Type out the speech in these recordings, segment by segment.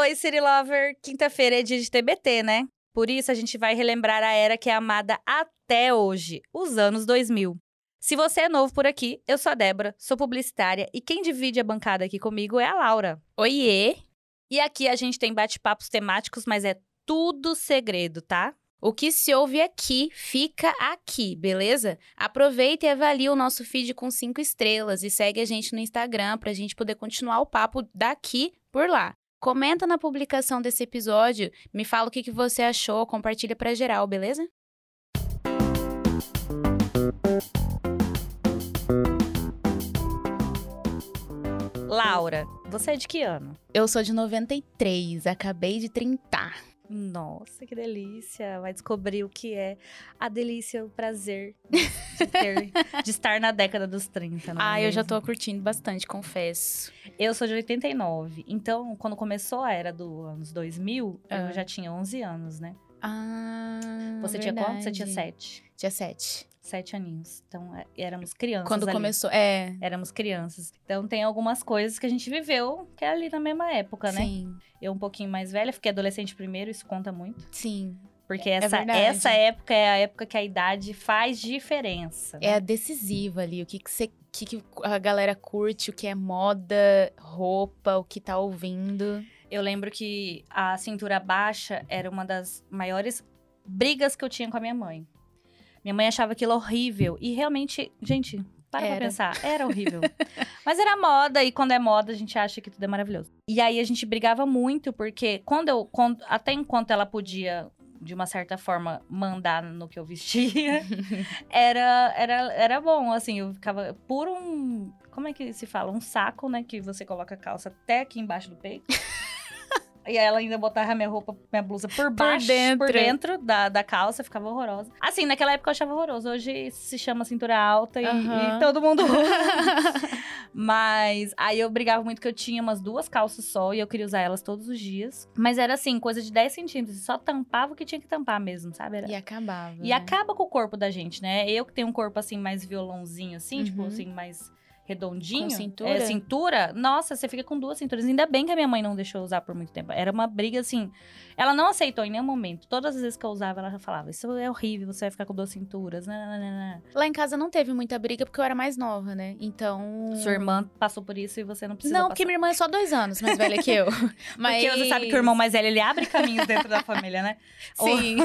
Oi, City Lover! Quinta-feira é dia de TBT, né? Por isso a gente vai relembrar a era que é amada até hoje, os anos 2000. Se você é novo por aqui, eu sou a Débora, sou publicitária e quem divide a bancada aqui comigo é a Laura. Oiê! E aqui a gente tem bate-papos temáticos, mas é tudo segredo, tá? O que se ouve aqui, fica aqui, beleza? Aproveita e avalie o nosso feed com cinco estrelas e segue a gente no Instagram pra gente poder continuar o papo daqui por lá. Comenta na publicação desse episódio, me fala o que, que você achou, compartilha pra geral, beleza? Laura, você é de que ano? Eu sou de 93, acabei de trintar. Nossa, que delícia! Vai descobrir o que é a delícia, o prazer de, ter, de estar na década dos 30. Não é Ah, eu já mesmo? tô curtindo bastante, confesso. Eu sou de 89, então quando começou a era dos anos 2000, Ah. eu já tinha 11 anos, né? Ah, Você tinha quanto? Você tinha verdade. 7. Tinha sete. Sete aninhos. Então é, éramos crianças. Quando ali. começou, é, Éramos crianças. Então tem algumas coisas que a gente viveu que é ali na mesma época, né? sim, Eu um pouquinho mais velha, fiquei adolescente primeiro, isso conta muito. sim. Porque essa, verdade. essa época é a época que a idade faz diferença. né? É a decisiva ali, o que que você que, que a galera curte, o que é moda, roupa, o que tá ouvindo. Eu lembro que a cintura baixa era uma das maiores brigas que eu tinha com a minha mãe. Minha mãe achava aquilo horrível. E realmente, gente, para pra Era. pensar, era horrível. Mas era moda, e quando é moda, a gente acha que tudo é maravilhoso. E aí a gente brigava muito, porque quando eu. quando- até enquanto ela podia, de uma certa forma, mandar no que eu vestia, era, era, era bom, assim, eu ficava por um. Como é que se fala? Um saco, né? Que você coloca a calça até aqui embaixo do peito. E ela ainda botava minha roupa, minha blusa por baixo, dentro. por dentro da, da calça, ficava horrorosa. Assim, naquela época eu achava horroroso. Hoje se chama cintura alta e, Aham. e todo mundo. Mas aí eu brigava muito que eu tinha umas duas calças só e eu queria usar elas todos os dias. Mas era assim, coisa de 10 centímetros. Só tampava o que tinha que tampar mesmo, sabe? Era... E acabava. E né? acaba com o corpo da gente, né? Eu que tenho um corpo assim, mais violãozinho, assim, tipo Uhum. assim, mais redondinho. Com cintura? É, cintura. Nossa, você fica com duas cinturas. Ainda bem que a minha mãe não deixou usar por muito tempo. Era uma briga assim. Ela não aceitou em nenhum momento. Todas as vezes que eu usava, ela falava: Isso é horrível, você vai ficar com duas cinturas. Nananana. Lá em casa não teve muita briga porque eu era mais nova, né? Então. Sua irmã passou por isso e você não precisa. Não, porque minha irmã é só dois anos mais velha que eu. Mas... Porque você sabe que o irmão mais velho ele abre caminhos dentro da família, né? Sim.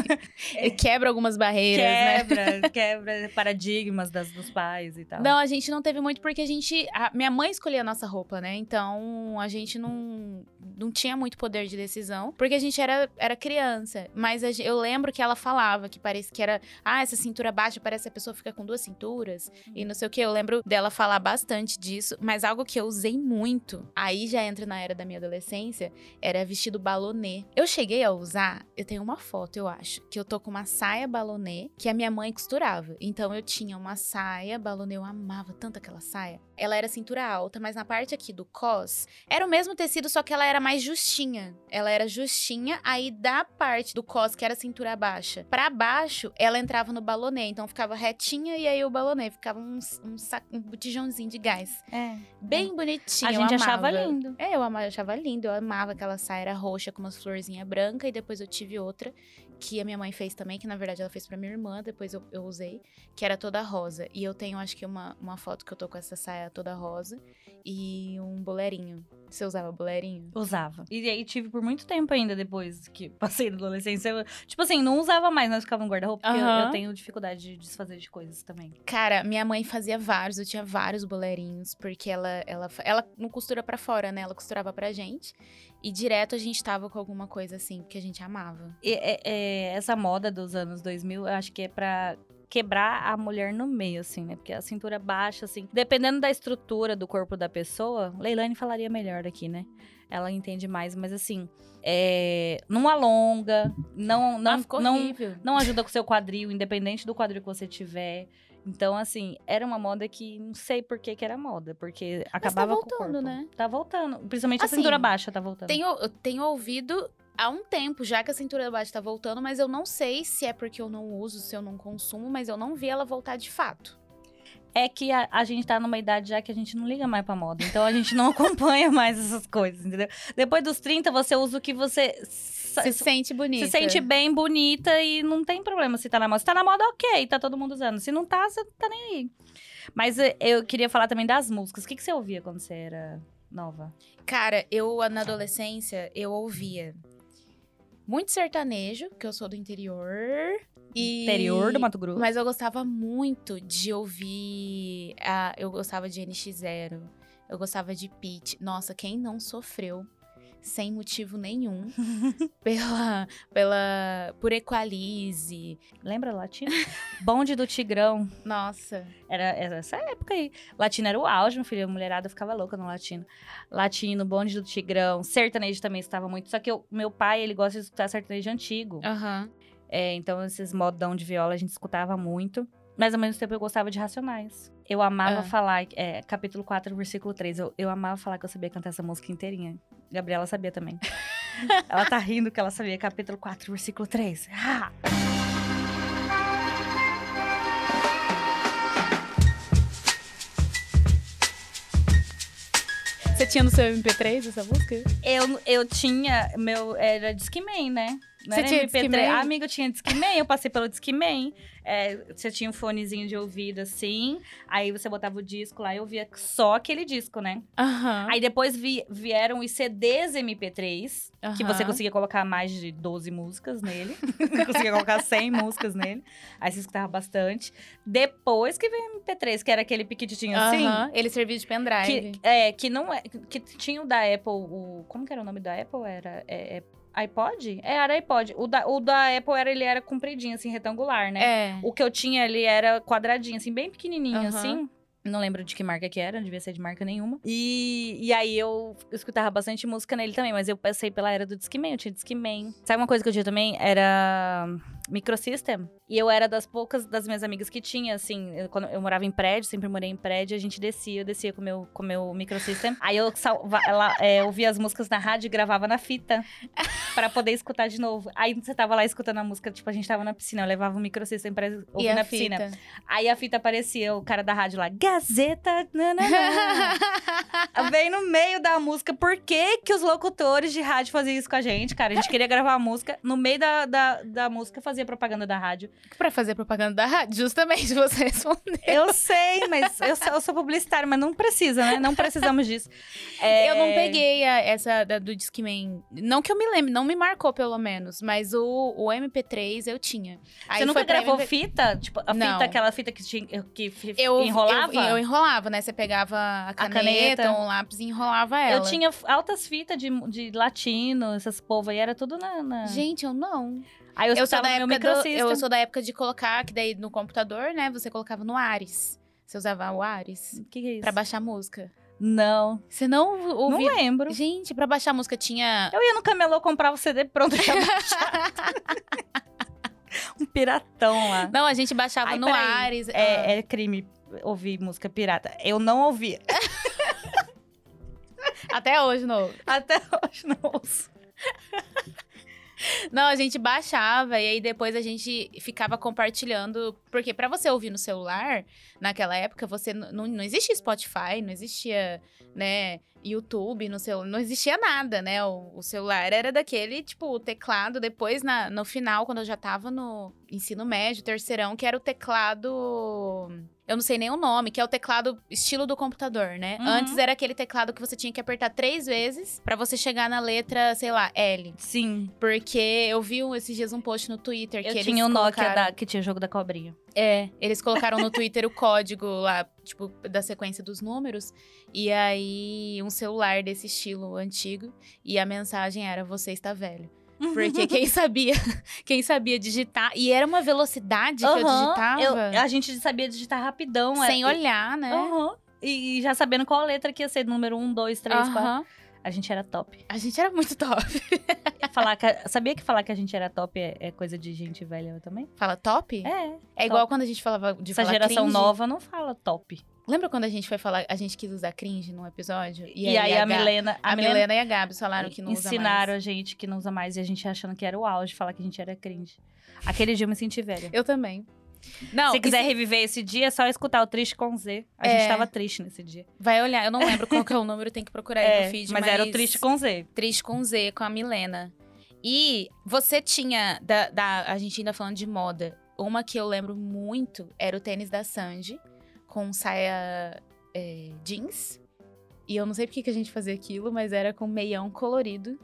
Ele quebra algumas barreiras, né? Quebra, quebra paradigmas das, dos pais e tal. Não, a gente não teve muito porque a gente. A minha mãe escolhia a nossa roupa, né? Então a gente não, não tinha muito poder de decisão, porque a gente era, era criança. Mas eu lembro que ela falava que parece que era. Ah, essa cintura baixa parece que a pessoa fica com duas cinturas e não sei o que. Eu lembro dela falar bastante disso, mas algo que eu usei muito, aí já entra na era da minha adolescência, era vestido balonê. Eu cheguei a usar, eu tenho uma foto, eu acho, que eu tô com uma saia balonê que a minha mãe costurava. Então eu tinha uma saia balonê, eu amava tanto aquela saia. Ela era cintura alta, mas na parte aqui do cos era o mesmo tecido, só que ela era mais justinha. Ela era justinha, aí da parte do cos, que era cintura baixa, pra baixo, ela entrava no balonê. Então ficava retinha e aí o balonê ficava um, um, sac- um botijãozinho de gás. É. Bem bonitinho. A eu gente achava lindo. É, eu amava, achava lindo. Eu amava aquela saia era roxa com umas florzinhas brancas. E depois eu tive outra que a minha mãe fez também, que na verdade ela fez pra minha irmã. Depois eu, eu usei, que era toda rosa. E eu tenho, acho que, uma, uma foto que eu tô com essa saia toda rosa e um bolerinho. Você usava bolerinho? Usava. E aí tive por muito tempo ainda depois que passei na adolescência. Eu, tipo assim, não usava mais, mas ficava no guarda-roupa. Porque eu, Aham. eu tenho dificuldade de desfazer de coisas também. Cara, minha mãe fazia vários, eu tinha vários bolerinhos, porque ela, ela, ela não costura pra fora, né? Ela costurava pra gente. E direto a gente tava com alguma coisa assim, que a gente amava. E, é- é, essa moda dos anos 2000, eu acho que é pra quebrar a mulher no meio, assim, né? Porque a cintura baixa, assim, dependendo da estrutura do corpo da pessoa, Leilane falaria melhor aqui, né? Ela entende mais, mas assim, é, não alonga, não, não, ah, não, não ajuda com o seu quadril, independente do quadril que você tiver. Então, assim, era uma moda que não sei por que, que era moda, porque acabava com o voltando, né? Tá voltando. Principalmente Assim, a cintura baixa tá voltando. Tenho, eu tenho ouvido há um tempo já que a cintura baixa tá voltando, mas eu não sei se é porque eu não uso, se eu não consumo, mas eu não vi ela voltar de fato. É que a, a gente tá numa idade já que a gente não liga mais pra moda. Então a gente não acompanha mais essas coisas, entendeu? Depois dos 30, você usa o que você. Se sente bonita. se sente bem, bonita e não tem problema se tá na moda. Se tá na moda, ok, tá todo mundo usando. Se não tá, você tá nem aí. Mas eh, eu queria falar também das músicas. O que, que você ouvia quando você era nova? Cara, eu na adolescência, eu ouvia muito sertanejo, que eu sou do interior. E... Interior do Mato Grosso. Mas eu gostava muito de ouvir. A, eu gostava de NX0. Eu gostava de Pitty. Nossa, quem não sofreu sem motivo nenhum pela, pela. por Equalize. Lembra Latino? Bonde do Tigrão. Nossa. Era, era essa época aí. Latino era o auge, meu filho. A mulherada ficava louca no latino. Latino, Bonde do Tigrão. Sertanejo também estava muito. Só que o meu pai, ele gosta de escutar sertanejo antigo. Aham. É, então, esses modão de viola a gente escutava muito. Mas ao mesmo tempo eu gostava de Racionais. Eu amava Ah. falar, é, capítulo 4, versículo 3. Eu, eu amava falar que eu sabia cantar essa música inteirinha. Gabriela sabia também. ela tá rindo que ela sabia. Capítulo 4, versículo 3. Ah! Você tinha no seu MP3 essa música? Eu, eu tinha, meu, era Discman, né? Não Você tinha MP3. Discman? Ah, amiga, eu tinha Discman, eu passei pelo Discman. É, você tinha um fonezinho de ouvido assim, aí você botava o disco lá e eu via só aquele disco, né? Aham. Aí depois vi- vieram os CDs MP3, que você conseguia colocar mais de 12 músicas nele. conseguia colocar 100 músicas nele. Aí você escutava bastante. Depois que veio o MP3, que era aquele piquititinho assim. Aham. Ele servia de pendrive. Que, é, que não é. Que tinha o da Apple, o. Como que era o nome da Apple? Era. É, é iPod? É, era iPod. O da, o da Apple era, ele era compridinho, assim, retangular, né? É. O que eu tinha, ele era quadradinho, assim, bem pequenininho, Aham. assim. Não lembro de que marca que era, não devia ser de marca nenhuma. E, e aí eu escutava bastante música nele também, mas eu passei pela era do Discman, eu tinha Discman. Sabe uma coisa que eu tinha também? Era Microsystem. E eu era das poucas das minhas amigas que tinha, assim, eu, quando eu morava em prédio, sempre morei em prédio, a gente descia, eu descia com o meu, com o meu Microsystem. Aí eu salva, ela, é, ouvia as músicas na rádio e gravava na fita. pra poder escutar de novo. Aí você tava lá escutando a música, tipo, a gente tava na piscina, eu levava o Microsystem pra ouvir na piscina. fita. Aí a fita aparecia, o cara da rádio lá, Gazeta, nananã. Vem no meio da música. Por que que os locutores de rádio faziam isso com a gente, cara? A gente queria gravar a música, no meio da, da, da música fazia propaganda da rádio. pra fazer propaganda da rádio, justamente você respondeu. Eu sei, mas eu sou, eu sou publicitária, mas não precisa, né? Não precisamos disso. É, Eu não peguei a- essa da, do Discman. Não que eu me lembre, não me marcou pelo menos. Mas o, o MP3 eu tinha. Aí Você nunca gravou MP3. fita? Tipo, a Não. fita, aquela fita que, tinha, que Eu enrolava? Eu, eu enrolava, né? Você pegava a caneta, caneta. um lápis e enrolava ela. Eu tinha altas fitas de, de latino, essas povos aí, era tudo na... na... Gente, eu não. Aí eu, Eu sou, da época do, eu sou da época de colocar, que daí no computador, né? Você colocava no Ares. Você usava o Ares O que, que é isso? pra baixar música. Não, Você não ouvia... não lembro. Gente, pra baixar música tinha... Eu ia no camelô comprar o CD pronto já baixado. um piratão lá. Não, a gente baixava Ai, no. Ares. Ah. É, é crime ouvir música pirata. Eu não ouvia. Até hoje, não. Até hoje não ouço. Não, a gente baixava e aí depois a gente ficava compartilhando. Porque pra você ouvir no celular, naquela época, você não, não existia Spotify, não existia, né, YouTube no celular, não existia nada, né? O, o celular era daquele, tipo, o teclado. Depois, na, no final, quando eu já tava no ensino médio, terceirão, que era o teclado. Eu não sei nem o nome, que é o teclado estilo do computador, né? Uhum. Antes era aquele teclado que você tinha que apertar três vezes pra você chegar na letra, sei lá, L. Sim. Porque eu vi esses dias um post no Twitter que Eu eles tinha o Nokia colocaram... da- que tinha o jogo da cobrinha. É, eles colocaram no Twitter o código lá, tipo, da sequência dos números. E aí, um celular desse estilo antigo. E a mensagem era, você está velho. Porque quem sabia, quem sabia digitar... E era uma velocidade que eu digitava, eu- a gente sabia digitar rapidão. sem é, olhar, né? E, Aham. e já sabendo qual letra que ia ser, número 1, 2, 3, 4. A gente era top. A gente era muito top. falar que, sabia que falar que a gente era top é, é coisa de gente velha também? Fala top? É. É igual quando a gente falava de Essa geração cringe. nova não fala top. Lembra quando a gente foi falar, a gente quis usar cringe num episódio? E, aí a, Ga- Milena, A, Milena, e a Gabs falaram que não ensinaram usa a gente que não usa mais e a gente achando que era o auge falar que a gente era cringe. Aquele dia eu me senti velha. mais. Eu também. Não, Se quiser e reviver esse dia, é só escutar o Triste com Z. A É. gente tava triste nesse dia. vai olhar. Eu não lembro qual que é o número, tem que procurar aí É, no feed. mas, era o Triste com Z. Triste com Z, com a Milena. E você tinha, da, da- a gente ainda falando de moda, uma que eu lembro muito era o tênis da Sandy, com saia é, jeans. E eu não sei por que que a gente fazia aquilo, mas era com meião colorido.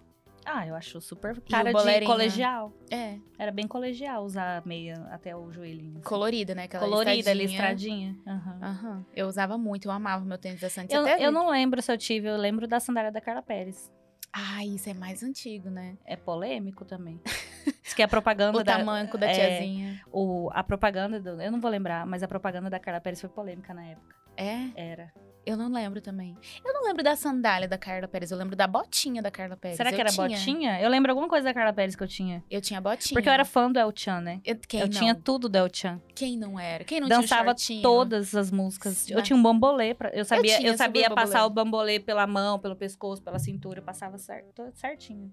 Ah, eu acho super cara o de bolerinho. colegial. É, Era bem colegial usar meia até o joelhinho. assim. colorida, né? Aquela Colorida, listradinha. listradinha. Aham. Aham. Eu usava muito, eu amava meu tênis da. Você Eu, eu não lembro se eu tive, eu lembro da sandália da Carla Pérez. Ai, isso é mais antigo, né? É polêmico também. Diz que a propaganda O da. tamanco da é, tiazinha. O, a propaganda do. Eu não vou lembrar, mas a propaganda da Carla Pérez foi polêmica na época. É? Era. Eu não lembro também. Eu não lembro da sandália da Carla Pérez, eu lembro da botinha da Carla Pérez. Será que Eu era tinha. botinha? Eu lembro alguma coisa da Carla Pérez que eu tinha. Eu tinha botinha. Porque eu era fã do El Chan, né? Eu, eu tinha tudo do El Chan. Quem não era? Quem não Dançava tinha shortinho? todas as músicas. Eu Mas- tinha um bambolê. Pra... Eu sabia, tinha eu sabia passar o bambolê pela mão, pelo pescoço, pela cintura. Eu passava certo, certinho.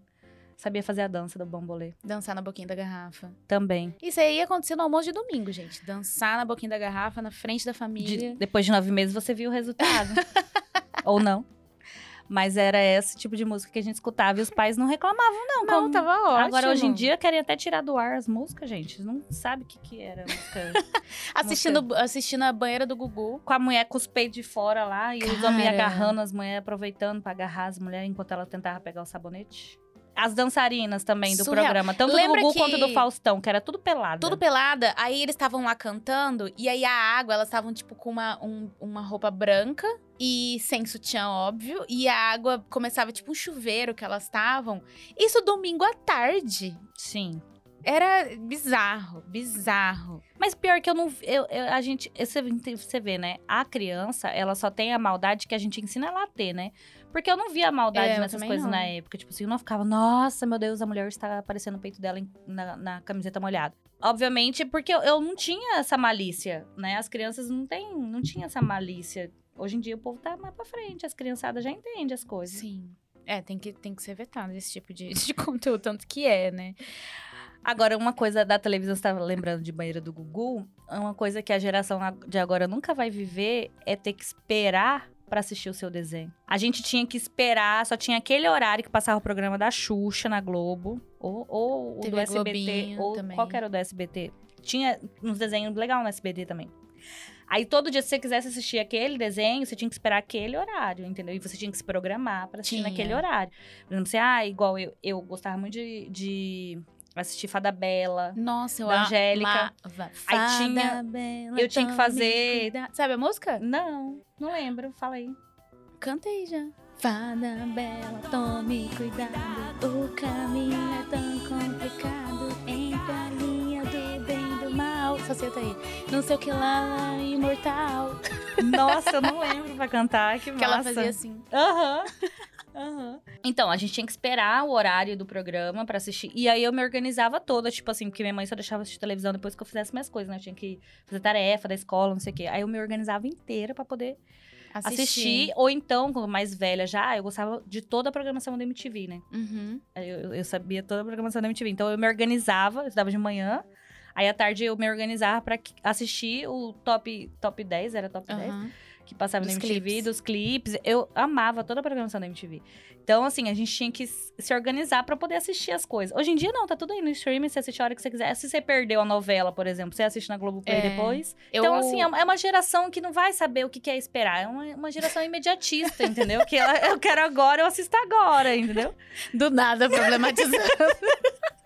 Sabia fazer a dança do bambolê. Dançar na boquinha da garrafa. Também. Isso aí ia acontecer no almoço de domingo, gente. Dançar na boquinha da garrafa, na frente da De- família. depois de nove meses você viu o resultado. Ou não. Mas era esse tipo de música que a gente escutava e os pais não reclamavam, não. Não, como- tava ótimo. Agora, hoje em dia, querem até tirar do ar as músicas, gente. Não sabe o que, que era a música. Assistindo, assistindo a banheira do Gugu. com a mulher com os peitos de fora lá e os Cara. homens agarrando as mulheres, aproveitando pra agarrar as mulheres enquanto ela tentava pegar o sabonete. As dançarinas também do Surreal. programa, tanto Lembra do Gugu que- quanto do Faustão, que era tudo pelado. Tudo pelada. Aí eles estavam lá cantando. E aí a água, elas estavam, tipo, com uma, um- uma roupa branca. E sem sutiã, óbvio. E a água começava, tipo, um chuveiro que elas estavam. Isso domingo à tarde. Sim. Era bizarro, bizarro. Mas pior que eu não. Eu, eu- a gente. Você, você vê, né? A criança, ela só tem a maldade que a gente ensina ela a ter, né? Porque eu não via maldade É, nessas coisas não. na época. Tipo assim, eu não ficava, nossa, meu Deus, a mulher está aparecendo o peito dela na, na camiseta molhada. Obviamente, porque eu, eu não tinha essa malícia, né? As crianças não têm, não tinham essa malícia. Hoje em dia o povo tá mais pra frente, as criançadas já entendem as coisas. Sim. É, tem que, tem que ser vetado esse tipo de, de conteúdo, tanto que é, né? Agora, uma coisa da televisão, você estava lembrando de banheira do Gugu, uma coisa que a geração de agora nunca vai viver é ter que esperar pra assistir o seu desenho. A gente tinha que esperar, só tinha aquele horário que passava o programa da Xuxa na Globo, ou, ou o TV do SBT, Globinho ou também. qual que era o do SBT. Tinha uns desenhos legais no SBT também. Aí todo dia, se você quisesse assistir aquele desenho, você tinha que esperar aquele horário, entendeu? E você tinha que se programar pra assistir Tinha. naquele horário. Por exemplo, você, ah, igual eu, eu gostava muito de, de assistir Fada Bela. Nossa, eu Da Angélica. amava. Aí Fada tinha- bela, eu tinha que fazer-. Sabe a música? Não, não lembro, fala aí. Cantei já. Fada bela, tome cuidado. O caminho é tão complicado. Entre a linha do bem e do mal. Só cita aí. Não sei o que lá, imortal. Nossa, eu não lembro pra cantar, que Que ela fazia assim. Aham. Aham. Então, a gente tinha que esperar o horário do programa pra assistir. E aí eu me organizava toda, tipo assim, porque minha mãe só deixava assistir televisão depois que eu fizesse minhas coisas, né? Eu tinha que fazer tarefa da escola, não sei o quê. Aí eu me organizava inteira pra poder Assistir. assistir. Ou então, como mais velha já, eu gostava de toda a programação da MTV, né? Uhum. Eu, eu sabia toda a programação da MTV. Então eu me organizava, eu estudava de manhã. Aí à tarde eu me organizava pra que- assistir o top, top 10, era top 10, Aham. Que passava Dos na MTV, clipes. dos clipes. Eu amava toda a programação da MTV. Então, assim, a gente tinha que se organizar pra poder assistir as coisas. Hoje em dia, não, tá tudo aí no streaming, você assiste a hora que você quiser. Se você perdeu a novela, por exemplo, você assiste na Globoplay É. depois. Eu- Então, assim, é uma- é geração que não vai saber o que que é esperar. É uma, uma geração imediatista, entendeu? Que ela, eu quero agora, eu assisto agora, entendeu? Do nada problematizando.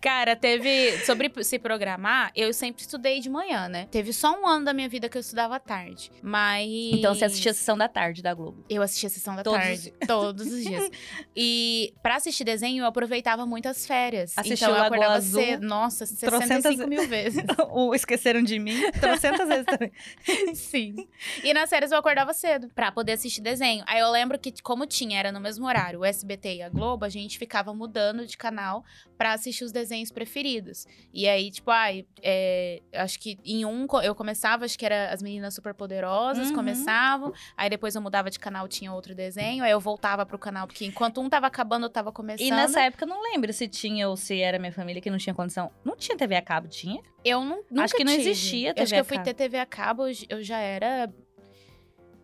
Cara, teve. Sobre se programar, eu sempre estudei de manhã, né? Teve só um ano da minha vida que eu estudava à tarde. Mas. Então, você assistia a sessão da tarde da Globo. Eu assistia a sessão da Todos tarde. Todos os dias. E pra assistir desenho, eu aproveitava muito as férias. Assistiu então eu acordava Azul, cedo. Nossa, 65 trocentas- mil vezes. o Esqueceram de Mim, trocentas vezes também. Sim. E nas férias eu acordava cedo pra poder assistir desenho. Aí eu lembro que, como tinha, era no mesmo horário, o SBT e a Globo, a gente ficava mudando de canal pra assistir os desenhos preferidos. E aí, tipo, ai, é, acho que em um eu começava, acho que era as meninas superpoderosas, Uhum. começavam. Aí depois eu mudava de canal, tinha outro desenho. Aí eu voltava pro canal, porque enquanto um tava acabando, eu tava começando. E nessa época eu não lembro se tinha ou se era minha família que não tinha condição. Não tinha TV a cabo, tinha? Eu não, nunca Acho que não tive. existia TV Acho que eu fui ter TV a cabo, eu já era.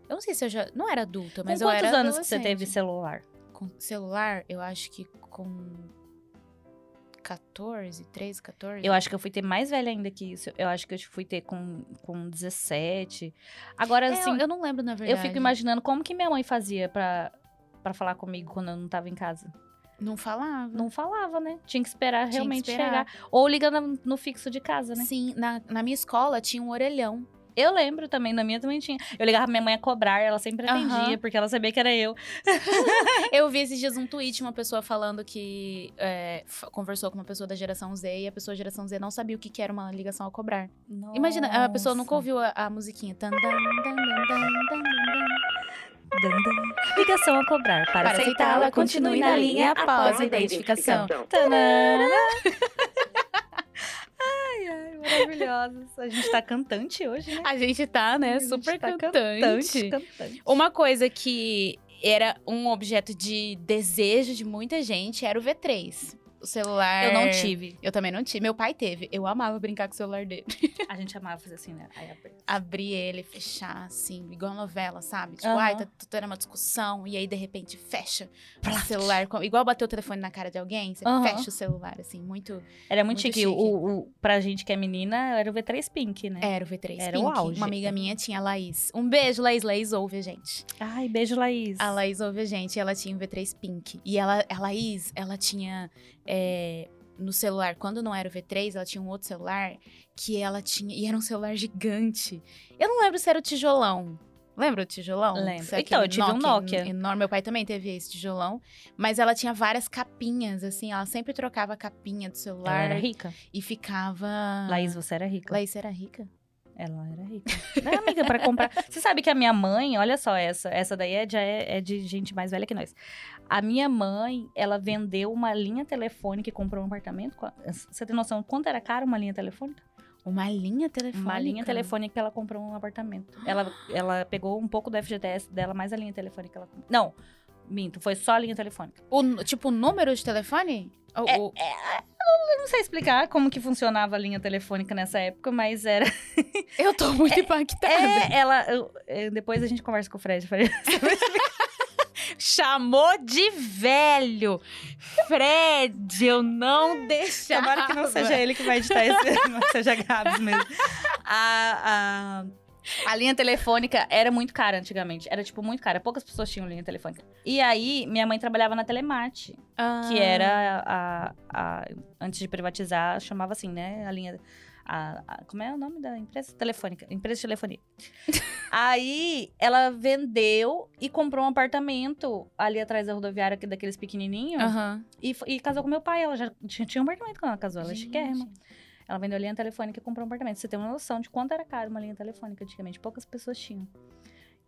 Eu não sei se eu já. Não era adulta, mas com eu quantos era. anos que você teve celular? Com celular, eu acho que com 14, 13, 14. Eu acho que eu fui ter mais velha ainda que isso. Eu acho que eu fui ter com, com 17. Agora, É, assim, eu, eu não lembro, na verdade. eu fico imaginando como que minha mãe fazia pra, pra falar comigo quando eu não tava em casa. Não falava. Não falava, né? Tinha que esperar Tinha que realmente esperar. chegar. Ou ligando no fixo de casa, né? Sim, na, na minha escola tinha um orelhão. Eu lembro também, na minha também tinha. Eu ligava pra minha mãe a cobrar, ela sempre atendia, porque ela sabia que era eu. Eu vi esses dias um tweet uma pessoa falando que é, conversou com uma pessoa da geração Z e a pessoa da geração Z não sabia o que, que era uma ligação ao cobrar. Imagina, a pessoa nunca Nossa. ouviu a, a musiquinha. Tan. Ligação a cobrar. Para, Para aceitá-la, continue na linha após a identificação. Tanana. ai, ai, maravilhosos. A gente tá cantante hoje, né? A gente tá, né? A gente Super tá cantante. cantante. Uma coisa que era um objeto de desejo de muita gente era o V3. O celular. Eu não tive. Eu também não tive. Meu pai teve. Eu amava brincar com o celular dele. A gente amava fazer assim, né? Aí abri. Abrir ele, fechar, assim, igual novela, sabe? Tipo, Aham. ai, tá, tá tendo uma discussão, e aí de repente fecha o celular. Igual bater o telefone na cara de alguém, você Aham. fecha o celular, assim, muito. Era muito, Muito chique. chique. O, o, pra gente que é menina, era o V3 Pink, né? Era o V3 Era Pink. o auge. Uma amiga minha tinha a Laís. Um beijo, Laís. Laís ouve a gente. Ai, beijo, Laís. A Laís ouve a gente, ela tinha um V3 Pink. E ela, a Laís, ela tinha é, no celular, quando não era o V3, ela tinha um outro celular que ela tinha. E era um celular gigante. Eu não lembro se era o tijolão. Lembra o tijolão? Lembro. É Então, eu tive um Nokia. Enorme. Meu pai também teve esse tijolão. Mas ela tinha várias capinhas, assim. Ela sempre trocava a capinha do Ela celular. era rica. E ficava. Laís, você era rica. Laís era rica? Ela era rica. Não amiga pra comprar. Você sabe que a minha mãe, olha só essa, essa daí é, já é, é de gente mais velha que nós. A minha mãe, ela vendeu uma linha telefônica e comprou um apartamento. Você tem noção de quanto era caro uma linha telefônica? Uma linha telefônica. Uma linha telefônica que ela comprou um apartamento. Ela, ela pegou um pouco do FGTS dela, mais a linha telefônica que ela comprou. Não, minto, foi só a linha telefônica. O, tipo, o número de telefone? O- É, o- Eu não sei explicar como que funcionava a linha telefônica nessa época, mas era. Eu tô muito impactada. É, ela. eu- depois a gente conversa com o Fred. Fred. Chamou de velho. Fred, eu não deixava. Tomara que não seja ele que vai editar esse, não seja Gabs mesmo. A, a, a linha telefônica era muito cara antigamente. Era, tipo, muito cara. Poucas pessoas tinham linha telefônica. E aí, minha mãe trabalhava na Telemate, Ah. que era a, a- Antes de privatizar, chamava assim, né? A linha... a- a- como é o nome da empresa? Telefônica. Empresa de telefonia. aí, ela vendeu e comprou um apartamento ali atrás da rodoviária, que- daqueles pequenininhos. Aham. E, e casou com meu pai. Ela já tinha, tinha um apartamento quando ela casou. Ela é chiquérrima. Ela vendeu a linha telefônica e comprou um apartamento. Você tem uma noção de quanto era caro uma linha telefônica antigamente. Poucas pessoas tinham.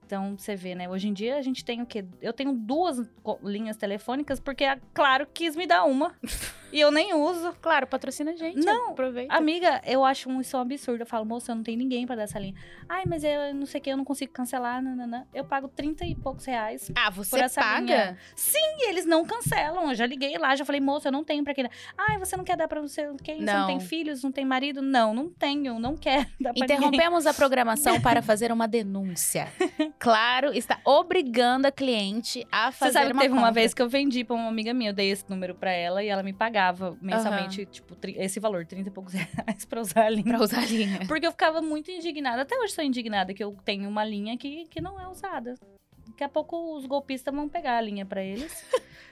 Então, você vê, né? Hoje em dia, a gente tem o quê? Eu tenho duas linhas telefônicas, porque a Claro quis me dar uma. e eu nem uso. Claro, patrocina a gente. Não, aproveita. Amiga, eu acho um- isso um absurdo. Eu falo, moça, eu não tenho ninguém pra dar essa linha. Ai, mas eu não sei o que, eu não consigo cancelar. Nananã. Eu pago 30 e poucos reais Ah, você por essa paga? linha. E eles não cancelam. Eu já liguei lá, já falei, moça, eu não tenho pra quem. Ai, você não quer dar pra você quem? Você não Não. tem filhos, não tem marido? Não, não tenho, não quero dar pra ninguém. Interrompemos a programação para fazer uma denúncia. Claro, está obrigando a cliente a Você fazer sabe que uma teve uma vez que eu vendi pra uma amiga minha, eu dei esse número pra ela e ela me pagava mensalmente, tipo, tri- esse valor, 30 e poucos reais pra usar a linha. Pra usar a linha. Porque eu ficava muito indignada. Até hoje sou indignada que eu tenho uma linha que, que não é usada. Daqui a pouco os golpistas vão pegar a linha pra eles.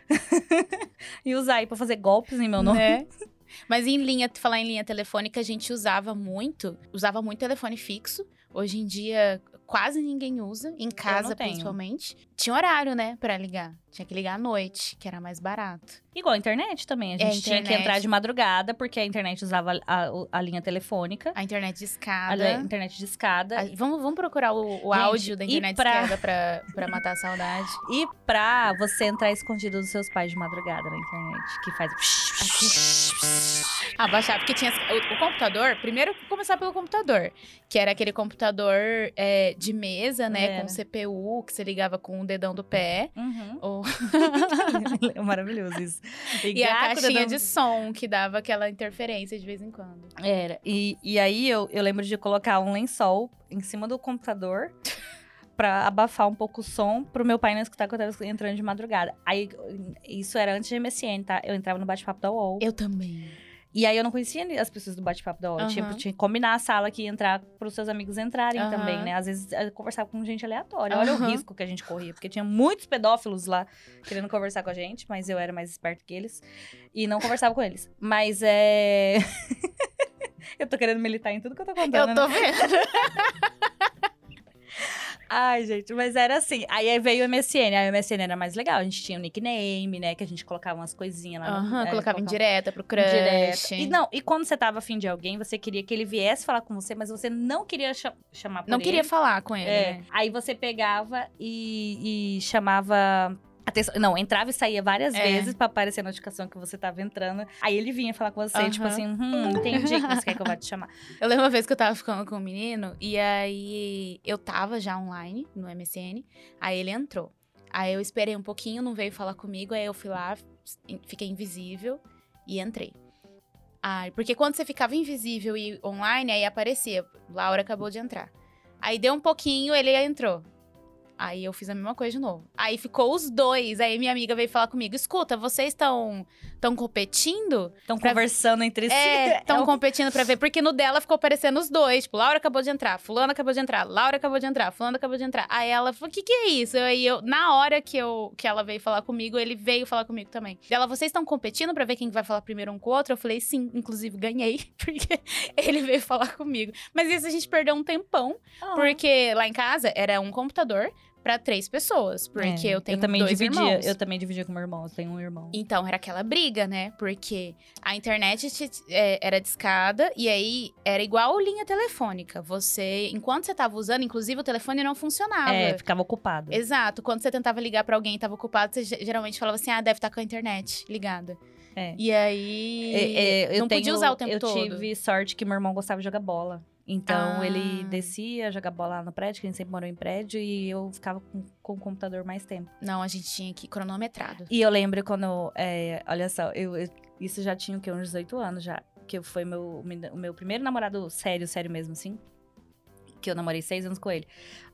e usar aí pra fazer golpes em meu nome. Né? Mas em linha, falar em linha telefônica, a gente usava muito, usava muito telefone fixo. Hoje em dia, quase ninguém usa, em casa principalmente. Tinha horário, né, pra ligar. Tinha que ligar à noite, que era mais barato. Igual a internet também. A É, gente tinha que internet. entrar de madrugada, porque a internet usava a, a- a linha telefônica. A internet de A, escada. li- internet de escada. Vamos, vamos procurar o, o Gente, áudio da internet pra- de escada pra, pra matar a saudade. E pra você entrar escondido dos seus pais de madrugada na internet. Que faz. Ah, baixar, porque tinha o, o computador, primeiro começar pelo computador, que era aquele computador é, de mesa, né, Era. com CPU, que você ligava com o dedão do pé. Uhum. Ou... É maravilhoso isso. E a com o caixinha dedão- de som, que dava aquela interferência de vez em quando. Era. E, e aí eu, eu lembro de colocar um lençol em cima do computador pra abafar um pouco o som pro meu pai não escutar quando eu tava entrando de madrugada. Aí isso era antes de MSN, tá? Eu entrava no bate-papo da UOL. Eu também. E aí eu não conhecia as pessoas do bate-papo da UOL. Eu tinha, que combinar a sala que ia entrar pros seus amigos entrarem Aham. também, né? Às vezes eu conversava com gente aleatória. Olha o risco que a gente corria, porque tinha muitos pedófilos lá querendo conversar com a gente, mas eu era mais esperto que eles e não conversava com eles. Mas é. eu tô querendo militar em tudo que eu tô contando. Eu né? tô vendo. Ai, gente, mas era assim. Aí veio o MSN. Aí o MSN era mais legal. A gente tinha o nickname, né? Que a gente colocava umas coisinhas lá. Aham, é, colocava em colocava- direta pro crush. Direto. E não, e quando você tava afim de alguém, você queria que ele viesse falar com você, mas você não queria cha- chamar por Não ele. queria falar com ele, É. né? Aí você pegava e, e chamava. Não, entrava e saía várias É. vezes pra aparecer a notificação que você tava entrando. Aí ele vinha falar com você, Aham. tipo assim, hum, entendi que você quer que eu vá te chamar. Eu lembro uma vez que eu tava ficando com um menino, e aí eu tava já online no MSN, aí ele entrou. Aí eu esperei um pouquinho, não veio falar comigo, aí eu fui lá, fiquei invisível e entrei. Ai, porque quando você ficava invisível e online, aí aparecia, Laura acabou de entrar. Aí deu um pouquinho, ele entrou. Aí eu fiz a mesma coisa de novo. Aí ficou os dois. Aí minha amiga veio falar comigo: escuta, vocês estão estão competindo? Estão Pra- conversando entre si. É, estão É o- competindo pra ver. Porque no dela ficou aparecendo os dois. Tipo, Laura acabou de entrar, fulano acabou de entrar, Laura acabou de entrar, fulano acabou de entrar. Aí ela falou, o que que é isso? Aí eu, na hora que, eu, que ela veio falar comigo, ele veio falar comigo também. Ela, vocês estão competindo pra ver quem vai falar primeiro um com o outro? Eu falei, sim, inclusive ganhei, porque ele veio falar comigo. Mas isso a gente perdeu um tempão, Ah. porque lá em casa era um computador pra três pessoas. Porque É, eu tenho também dois dividia, irmãos. Eu também dividia com meu irmão, eu tenho um irmão. Então, era aquela briga, né? Porque a internet te- é, era discada e aí era igual linha telefônica. Você, enquanto você tava usando, inclusive o telefone não funcionava. É, ficava ocupado. Exato. Quando você tentava ligar pra alguém e tava ocupado, você ge- geralmente falava assim: ah, deve estar com a internet ligada. É. E aí. É, é, eu não podia tenho- usar o tempo eu todo. tive sorte que meu irmão gostava de jogar bola. Então Ah. ele descia jogar bola lá no prédio, que a gente sempre morou em prédio, e eu ficava com, com o computador mais tempo. Não, a gente tinha que cronometrado. E eu lembro quando. é, olha só, eu, eu- isso já tinha o quê? Uns 18 anos já. Que foi meu, o meu primeiro namorado sério, sério mesmo, assim. Que eu namorei seis anos com ele.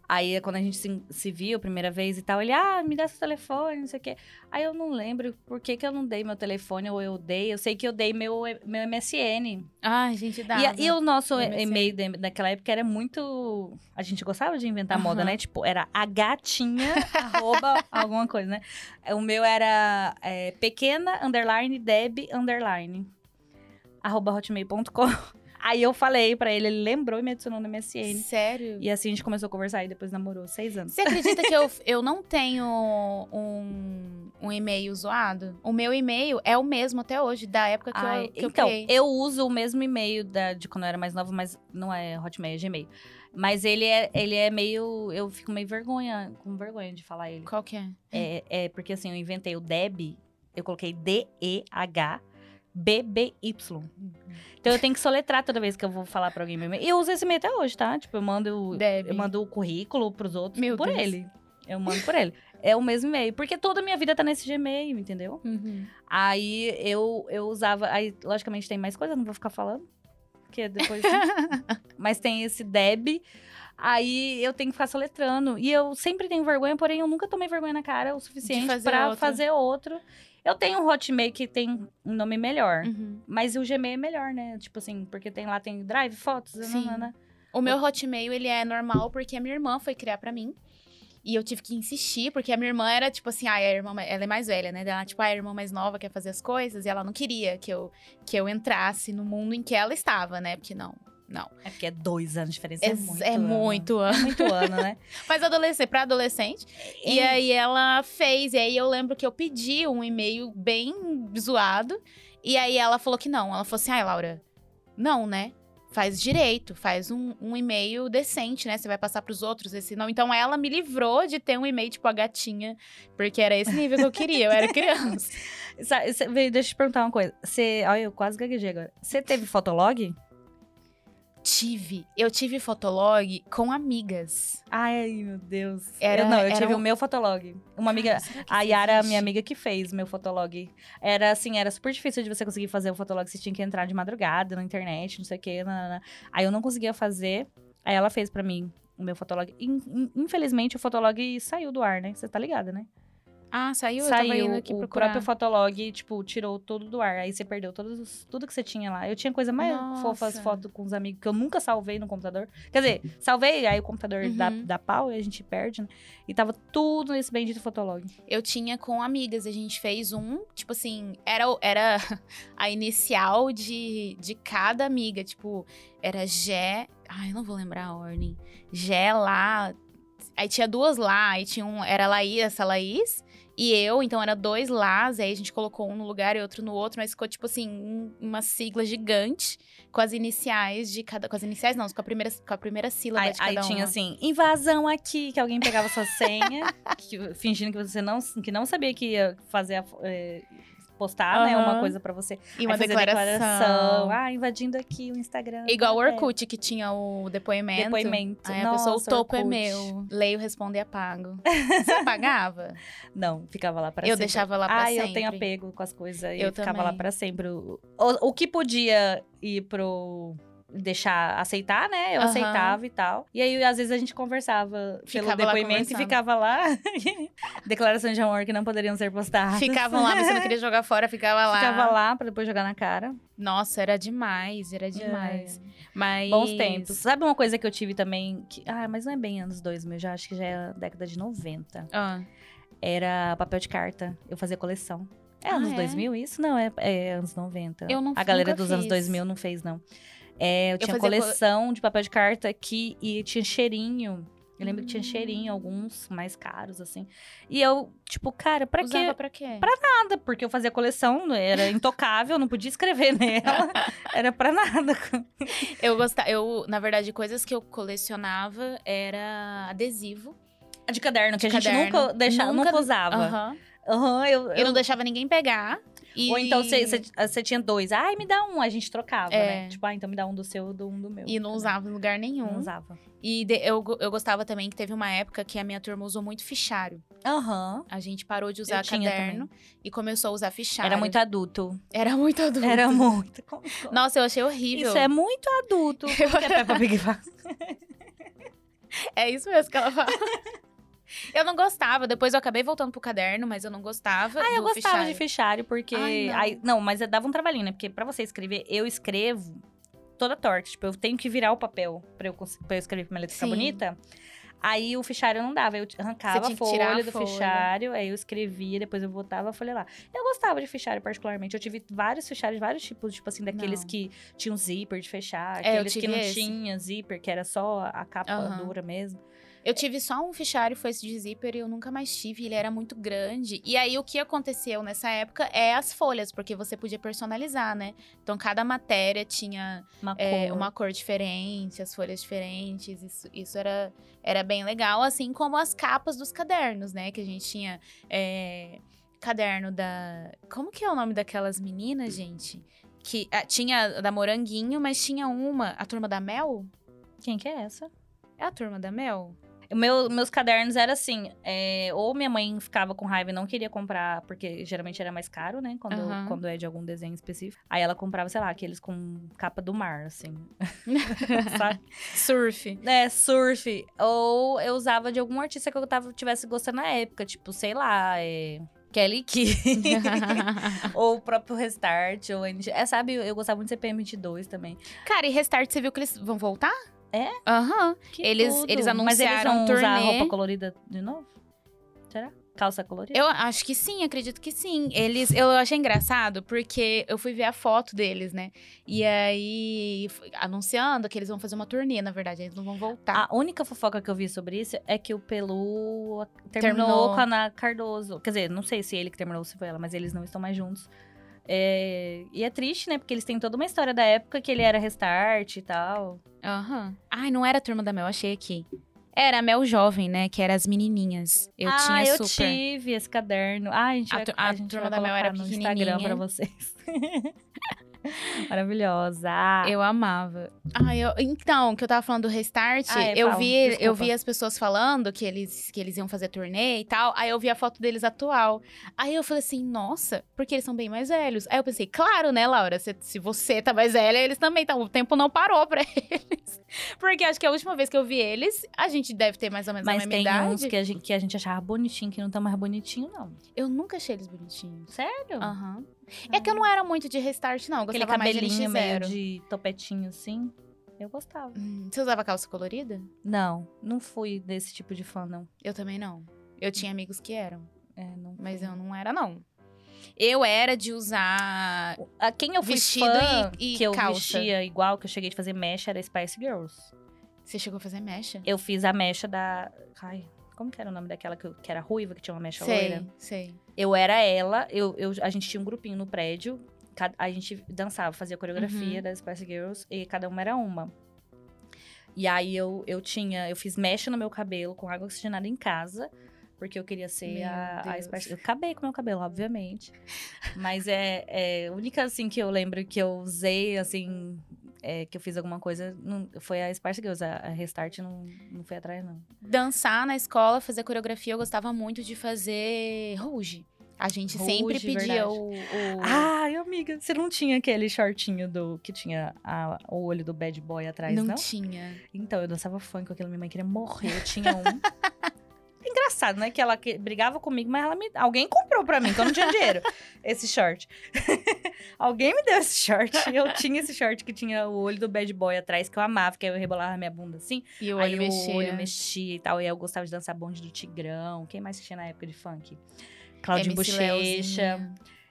Aí, quando a gente se, se viu a primeira vez e tal, ele, ah, me dá seu telefone, não sei o quê. Aí eu não lembro por que, que eu não dei meu telefone ou eu dei. Eu sei que eu dei meu, meu MSN. Ai, gente, dá. E, a- e o nosso MSN. e-mail de- daquela época era muito. A gente gostava de inventar moda, Aham. né? Tipo, era a gatinha, arroba, alguma coisa, né? O meu era é, pequena, underline, deb, underline, arroba hotmail.com. Aí eu falei pra ele, ele lembrou e me adicionou no MSN. Sério? E assim a gente começou a conversar e depois namorou seis anos. Você acredita que eu, eu não tenho um, um e-mail zoado? O meu e-mail é o mesmo até hoje, da época que, Ai, eu, que eu então, criei. eu uso o mesmo e-mail da- de quando eu era mais nova, mas não é Hotmail, é Gmail. Mas ele é, ele é meio. Eu fico meio vergonha, com vergonha de falar ele. Qual que é? É, é porque assim, eu inventei o Deb, eu coloquei D-E-H. B-B-Y. Então eu tenho que soletrar toda vez que eu vou falar pra alguém meu e-mail. E eu uso esse e-mail até hoje, tá? Tipo, eu mando, eu mando o currículo pros outros Meu por Deus. ele. Eu mando por ele. É o mesmo e-mail. Porque toda a minha vida tá nesse Gmail, entendeu? Uhum. Aí eu, eu usava. Aí, logicamente, tem mais coisa, não vou ficar falando. Porque depois. Mas tem esse Deb. Aí eu tenho que ficar soletrando. E eu sempre tenho vergonha, porém eu nunca tomei vergonha na cara o suficiente outro. fazer outro. Eu tenho um Hotmail que tem um nome melhor. Uhum. Mas o Gmail é melhor, né? Tipo assim, porque tem lá, tem Drive, fotos, Sim. nanana. O meu Hotmail, ele é normal porque a minha irmã foi criar pra mim. E eu tive que insistir, porque a minha irmã era tipo assim, ah, a irmã, ela é mais velha, né? Ela, tipo, ah, a irmã mais nova quer fazer as coisas, e ela não queria que eu, que eu entrasse no mundo em que ela estava, né? Porque não, não. É porque é dois anos de diferença. É, Ex- muito. é ano. muito É ano. muito ano, né? Mas adolescente, pra adolescente. E É. aí ela fez. E aí eu lembro que eu pedi um e-mail bem zoado. E aí ela falou que não. Ela falou assim: ai, Laura, não, né? Faz direito, faz um, um e-mail decente, né? Você vai passar pros outros esse não. Então ela me livrou de ter um e-mail tipo a gatinha, porque era esse nível que eu queria, eu era criança. Deixa eu te perguntar uma coisa. Você. Olha, eu quase gaguejei agora. Você teve fotolog? Tive, eu tive fotolog com amigas. Ai, meu Deus. Era- eu, não, eu tive um- o meu fotolog. Uma amiga. A Yara, minha amiga que fez meu fotolog. Era assim, era super difícil de você conseguir fazer o fotolog. Você tinha que entrar de madrugada na internet, não sei o quê. nanana. Aí eu não conseguia fazer. Aí ela fez pra mim o meu fotolog. In- in- Infelizmente, o fotolog saiu do ar, né? Você tá ligada, né? Ah, saiu? Saiu. o procurar. próprio fotolog, tipo, tirou tudo do ar. Aí você perdeu todos, os- tudo que você tinha lá. Eu tinha coisa mais Nossa. fofas fotos com os amigos que eu nunca salvei no computador. Quer dizer, salvei, aí o computador dá, Uhum. dá pau e a gente perde, né? E tava tudo nesse bendito fotolog. Eu tinha com amigas, a gente fez um, tipo assim, era, era a inicial de, de cada amiga, tipo, era Gé, ai, eu não vou lembrar a ordem, Gé lá, aí tinha duas lá, aí tinha um, era Laís, essa Laís, e eu, então era dois Lás, aí a gente colocou um no lugar e outro no outro, mas ficou, tipo assim, um- uma sigla gigante com as iniciais de cada, com as iniciais não, com a primeira, com a primeira sílaba Aí, de cada aí tinha uma. assim, invasão aqui, que alguém pegava sua senha, que- fingindo que você não, que não sabia que ia fazer a é, postar, né, uma coisa pra você. E uma fazia declaração. Ah, invadindo aqui o Instagram. Igual o É. Orkut, que tinha o depoimento. Depoimento. Aí a pessoa, o Nossa, topo é Orkut. meu. Leio, respondo e apago. Você apagava? Não, ficava lá pra eu sempre. deixava lá pra ah, sempre. eu tenho apego com as coisas. Eu ficava também. lá pra sempre. O, o, o que podia ir pro. Deixar aceitar, né? Eu Aham. aceitava e tal. E aí, às vezes, a gente conversava pelo Ficava lá depoimento e ficava lá. Declarações de amor que não poderiam ser postadas. Ficavam lá, mas você não queria jogar fora, ficava lá. Ficava lá pra depois jogar na cara. Nossa, era demais, era demais. Mas... É. Bons tempos. Sabe uma coisa que eu tive também? Que, ah, mas não é bem anos 2000, já acho que já é década de 90. Ah, Era papel de carta. Eu fazia coleção. É Ah, anos é? 2000 isso? Não, é, é anos 90. Eu não- A galera dos anos fiz. 2000 não fez, não. É, eu tinha fazia cole- coleção de papel de carta que e tinha cheirinho. Eu lembro que tinha Hum. cheirinho, alguns mais caros, assim. E eu, tipo, cara, pra usava quê? pra quê? Pra nada, porque eu fazia coleção, era intocável, não podia escrever nela. Era pra nada. Eu gostava, eu, na verdade, coisas que eu colecionava era adesivo. De caderno, que De a gente caderno. nunca, deixava, Nunca- nunca usava. Aham. Aham, eu, Eu não deixava ninguém pegar. E... Ou então você, você tinha dois. Ai, me dá um. A gente trocava, É. né? Tipo, ah, então me dá um do seu, do um do meu. E não usava em lugar nenhum. Não usava. E de- eu, eu gostava também que teve uma época que a minha turma usou muito fichário. Aham. A gente parou de usar Eu caderno e começou a usar fichário. Era muito adulto. Era muito adulto. Era muito. Como- Nossa, eu achei horrível. Isso é muito adulto. Como que a Peppa Pig faz? É isso mesmo que ela fala. eu não gostava. Depois eu acabei voltando pro caderno, mas eu não gostava. Ah, eu gostava fichário. de fichário, porque. Ai, não. aí- não, mas dava um trabalhinho, né? Porque pra você escrever, eu escrevo toda torta. Tipo, eu tenho que virar o papel pra eu, pra eu escrever pra minha letra ficar bonita. Aí o fichário não dava, eu arrancava a tirar a folha do folha. fichário, aí eu escrevia, depois eu botava a folha lá. Eu gostava de fichário particularmente, eu tive vários fichários, vários tipos, tipo assim, daqueles Não. que tinham zíper de fechar, É, aqueles que não esse. tinha zíper, que era só a capa Aham. dura mesmo. Eu tive só um fichário, foi esse de zíper, e eu nunca mais tive. Ele era muito grande. E aí, o que aconteceu nessa época é as folhas, porque você podia personalizar, né? Então, cada matéria tinha Uma é, cor. uma cor diferente, as folhas diferentes. Isso, isso era, era bem legal, assim como as capas dos cadernos, né? Que a gente tinha é, caderno da. Como que é o nome daquelas meninas, gente? Que ah, tinha da Moranguinho, mas tinha uma, a turma da Mel? Quem que é essa? É a turma da Mel? Meu, meus cadernos era assim, é, ou minha mãe ficava com raiva e não queria comprar, porque geralmente era mais caro, né? Quando, Aham. quando é de algum desenho específico. Aí ela comprava, sei lá, aqueles com capa do mar, assim. Sabe? Surf. É, surf. Ou eu usava de algum artista que eu tava, tivesse gostando na época, tipo, sei lá, é. Kelly Key. ou o próprio Restart, ou NG. É, sabe, eu gostava muito de CPM22 também. Cara, e Restart, você viu que eles vão voltar? É? Aham. Que Eles- tudo. eles Mas eles anunciaram vão um usar turnê. roupa colorida de novo? Será? calça colorida? Eu acho que sim, acredito que sim. Eles, eu achei engraçado porque eu fui ver a foto deles, né? E aí, anunciando que eles vão fazer uma turnê, na verdade, eles não vão voltar. A única fofoca que eu vi sobre isso é que o Pelu terminou, Terminou. com a Ana Cardoso. Quer dizer, não sei se ele que terminou ou se foi ela, mas eles não estão mais juntos. É, E é triste, né? Porque eles têm toda uma história da época que ele era restart e tal. Aham. Ai, não era a turma da Mel, achei aqui. Era a Mel Jovem, né? Que era as menininhas. Eu ah, tinha eu super. tive esse caderno. Ah, a gente A vai, a a gente turma da Mel era no. Instagram pra vocês. Maravilhosa. Eu amava. Ah, eu, então, que eu tava falando do Restart, Ah, é, eu vi, eu vi as pessoas falando que eles, que eles iam fazer turnê e tal. Aí eu vi a foto deles atual. Aí eu falei assim, nossa, porque eles são bem mais velhos. Aí eu pensei, claro, né, Laura? Se, se você tá mais velha, eles também tá. O tempo não parou pra eles. Porque acho que a última vez que eu vi eles, a gente deve ter mais ou menos a Mas mesma tem idade. uns que a, gente, que a gente achava bonitinho, que não tá mais bonitinho, não. Eu nunca achei eles bonitinhos. Sério? Aham. É que eu não era muito de Restart, não. Eu Aquele gostava mais de cabelinho meio NX0. de topetinho assim. Eu gostava. Hum, Você usava calça colorida? Não, não fui desse tipo de fã, não. Eu também não. Eu tinha amigos que eram. É, não Mas eu não era, não. Eu era de usar. A quem eu fui Vestido fã, e- e que eu calça. vestia igual, que eu cheguei de fazer mecha, era Spice Girls. Você chegou a fazer mecha? Eu fiz a mecha da... Ai, como que era o nome daquela que, que era ruiva, que tinha uma mecha loira? Sei, sei. Eu era ela, eu, eu- a gente tinha um grupinho no prédio, a gente dançava, fazia coreografia Uhum. das Spice Girls e cada uma era uma. E aí eu, eu tinha, eu fiz mecha no meu cabelo com água oxigenada em casa, porque eu queria ser Meu a, a Deus. Spice Eu acabei com o meu cabelo, obviamente. Mas é, é a única assim que eu lembro que eu usei, assim, é, que eu fiz alguma coisa, não- foi a Spice Girls, a, a Restart não, não foi atrás, não. Dançar na escola, fazer coreografia, eu gostava muito de fazer rouge. A gente sempre Rouge, pedia verdade. o. o- Ai, amiga, você não tinha aquele shortinho do que tinha a- o olho do bad boy atrás, não? não, tinha. Então, eu dançava funk com aquilo, minha mãe queria morrer, eu tinha um. Engraçado, né? Que ela que- brigava comigo, mas ela me... alguém comprou pra mim, que eu não tinha dinheiro. esse short. alguém me deu esse short. Eu tinha esse short que tinha o olho do bad boy atrás, que eu amava, que aí eu rebolava minha bunda assim. E o aí olho mexia. o olho mexia e tal. E aí eu gostava de dançar bonde do Tigrão. Quem mais tinha na época de funk? Claudio Bochecha.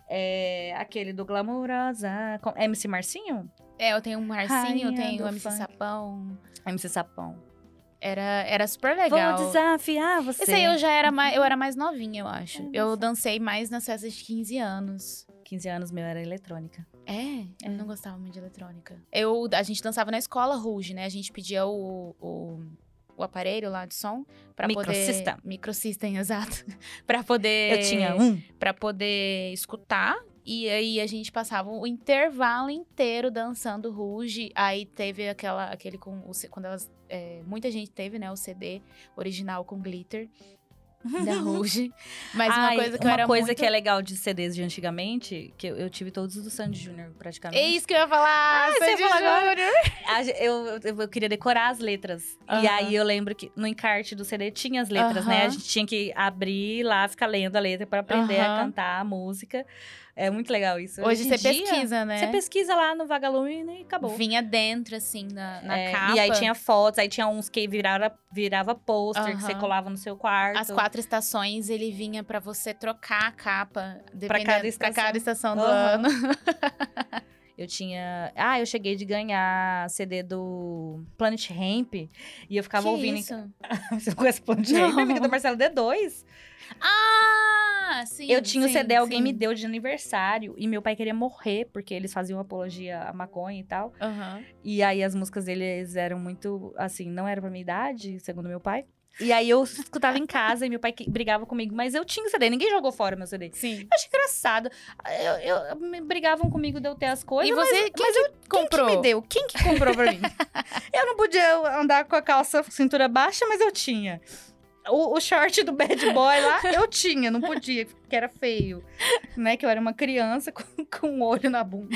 É, aquele do Glamurosa. com- MC Marcinho? É, eu tenho o Marcinho, Rainha tenho MC funk. Sapão. MC Sapão. Era, era super legal. Vou desafiar você. Esse aí eu já era mais, eu era mais novinha, eu acho. É, eu dancei mais nas festas de 15 anos. 15 anos meu era eletrônica. É, eu É. não gostava muito de eletrônica. Eu, a gente dançava na escola Rouge, né? A gente pedia o, o, o aparelho lá de som Microsystem. poder... Microsystem, exato. pra poder... Eu tinha um. Pra poder escutar. E aí a gente passava o intervalo inteiro dançando Rouge. Aí teve aquela, aquele com... O, quando elas... é, muita gente teve, né? O CD original com glitter da Rouge. Mas uma Ai, coisa que eu uma era coisa muito... que é legal de CDs de antigamente, que eu, eu tive todos os do Sandy Júnior, praticamente. É isso que eu ia falar! Ah, Sandy? Júnior. A eu, eu, eu queria decorar as letras. E Aham. aí eu lembro que no encarte do CD tinha as letras, né? A gente tinha que abrir lá, ficar lendo a letra pra aprender a Aham. cantar a música. É muito legal isso. Hoje em você dia, pesquisa, né? Você pesquisa lá no Vagalume e acabou. Vinha dentro, assim, na, na É, capa. E aí tinha fotos, aí tinha uns que virava, virava pôster, que você colava no seu quarto. As quatro estações, ele vinha pra você trocar a capa. dependendo- cada Pra estação. cada estação do Aham. ano. Eu tinha. Ah, eu cheguei de ganhar CD do Planet Ramp. E eu ficava que ouvindo. em- isso? Você não conhece Planet. Ramp? Amiga do Marcelo D2. Ah, sim, eu tinha o sim, CD, alguém sim. me deu de aniversário. E meu pai queria morrer, porque eles faziam apologia à maconha e tal. Aham. E aí as músicas deles eram muito, assim, não era pra minha idade, segundo meu pai. E aí eu escutava em casa e meu pai brigava comigo, mas eu tinha o CD, ninguém jogou fora meu CD. Sim. Eu achei engraçado. Eu, eu- me brigavam comigo de eu ter as coisas. E você, mas, quem mas eu comprou? Quem que me deu? Quem que comprou pra mim? eu não podia andar com a calça cintura baixa, mas eu tinha. O, o short do bad boy lá, eu tinha, não podia, que era feio. Né? Que eu era uma criança com, com um olho na bunda.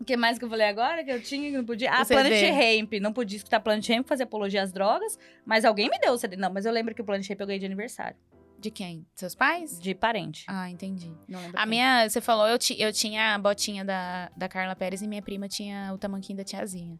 O que mais que eu falei agora que eu tinha que não podia? Ah, O CD. Planet Ramp. Não podia escutar Planet Ramp, fazer apologia às drogas. Mas alguém me deu o CD. Não, mas eu lembro que o Planet Ramp eu ganhei de aniversário. De quem? Seus pais? De parente. Ah, entendi. Não lembro A quem. minha, você falou, eu, ti- eu tinha a botinha da, da Carla Pérez e minha prima tinha o tamanquinho da tiazinha.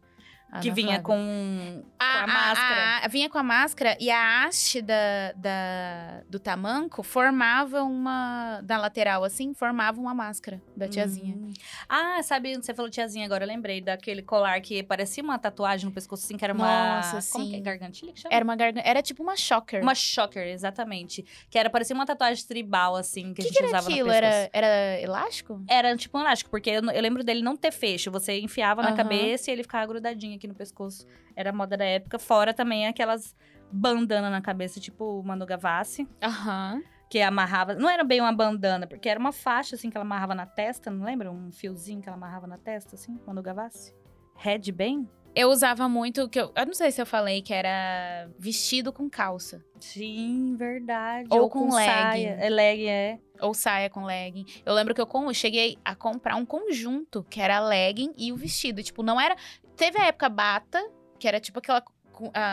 A que vinha Flávia. com, com a, a, máscara. a- vinha com a máscara e a haste da, da- do tamanco formava uma. Da lateral, assim, formava uma máscara da tiazinha. Hum. Ah, sabe, você falou tiazinha agora, eu lembrei daquele colar que parecia uma tatuagem no pescoço, assim, que era uma... Nossa, Como que é? sim. Gargantilha que chama? Era uma garganta. Era tipo uma choker. Uma choker, exatamente. Que era, parecia uma tatuagem tribal, assim, que, O a que, gente que era usava aquilo? no pescoço. Era, era elástico? Era tipo um elástico, porque eu, eu lembro dele não ter fecho. Você enfiava na Aham. cabeça e ele ficava grudadinho aqui no pescoço. Era a moda da época. Fora também aquelas bandana na cabeça, tipo Manu Gavassi, Aham. que amarrava. Não era bem uma bandana, porque era uma faixa, assim, que ela amarrava na testa, não lembra? Um fiozinho que ela amarrava na testa, assim, Manu Gavassi. Red bem? Eu usava muito, que eu, eu não sei se eu falei, que era vestido com calça. Sim, verdade. Ou com saia. legging. É legging, é. Ou saia com legging. Eu lembro que eu, com- eu cheguei a comprar um conjunto, que era legging e o vestido. Tipo, não era. Teve a época bata, que era tipo aquela,